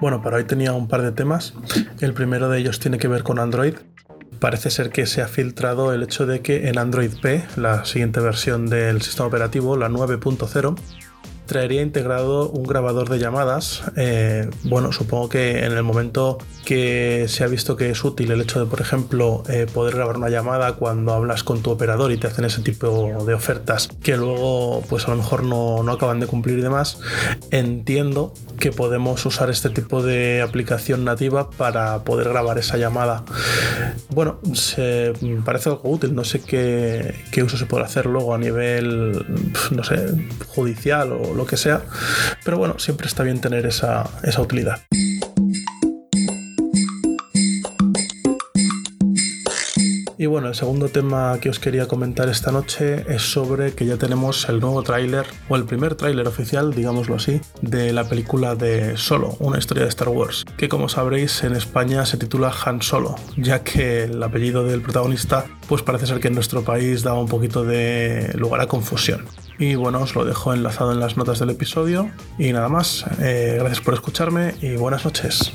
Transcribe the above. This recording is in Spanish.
Bueno, para hoy tenía un par de temas. El primero de ellos tiene que ver con Android. Parece ser que se ha filtrado el hecho de que en Android P, la siguiente versión del sistema operativo, la 9.0, traería integrado un grabador de llamadas. Eh, bueno, supongo que en el momento que se ha visto que es útil el hecho de, por ejemplo, eh, poder grabar una llamada cuando hablas con tu operador y te hacen ese tipo de ofertas que luego, pues a lo mejor no, no acaban de cumplir y demás, entiendo que podemos usar este tipo de aplicación nativa para poder grabar esa llamada. Bueno, se parece algo útil, no sé qué, qué uso se puede hacer luego a nivel, no sé, judicial o lo que sea. Pero bueno, siempre está bien tener esa, esa utilidad. Y bueno, el segundo tema que os quería comentar esta noche es sobre que ya tenemos el nuevo tráiler, o el primer tráiler oficial, digámoslo así, de la película de Solo, una historia de Star Wars, que como sabréis en España se titula Han Solo, ya que el apellido del protagonista pues parece ser que en nuestro país da un poquito de lugar a confusión. Y bueno, os lo dejo enlazado en las notas del episodio. Y nada más, eh, gracias por escucharme y buenas noches.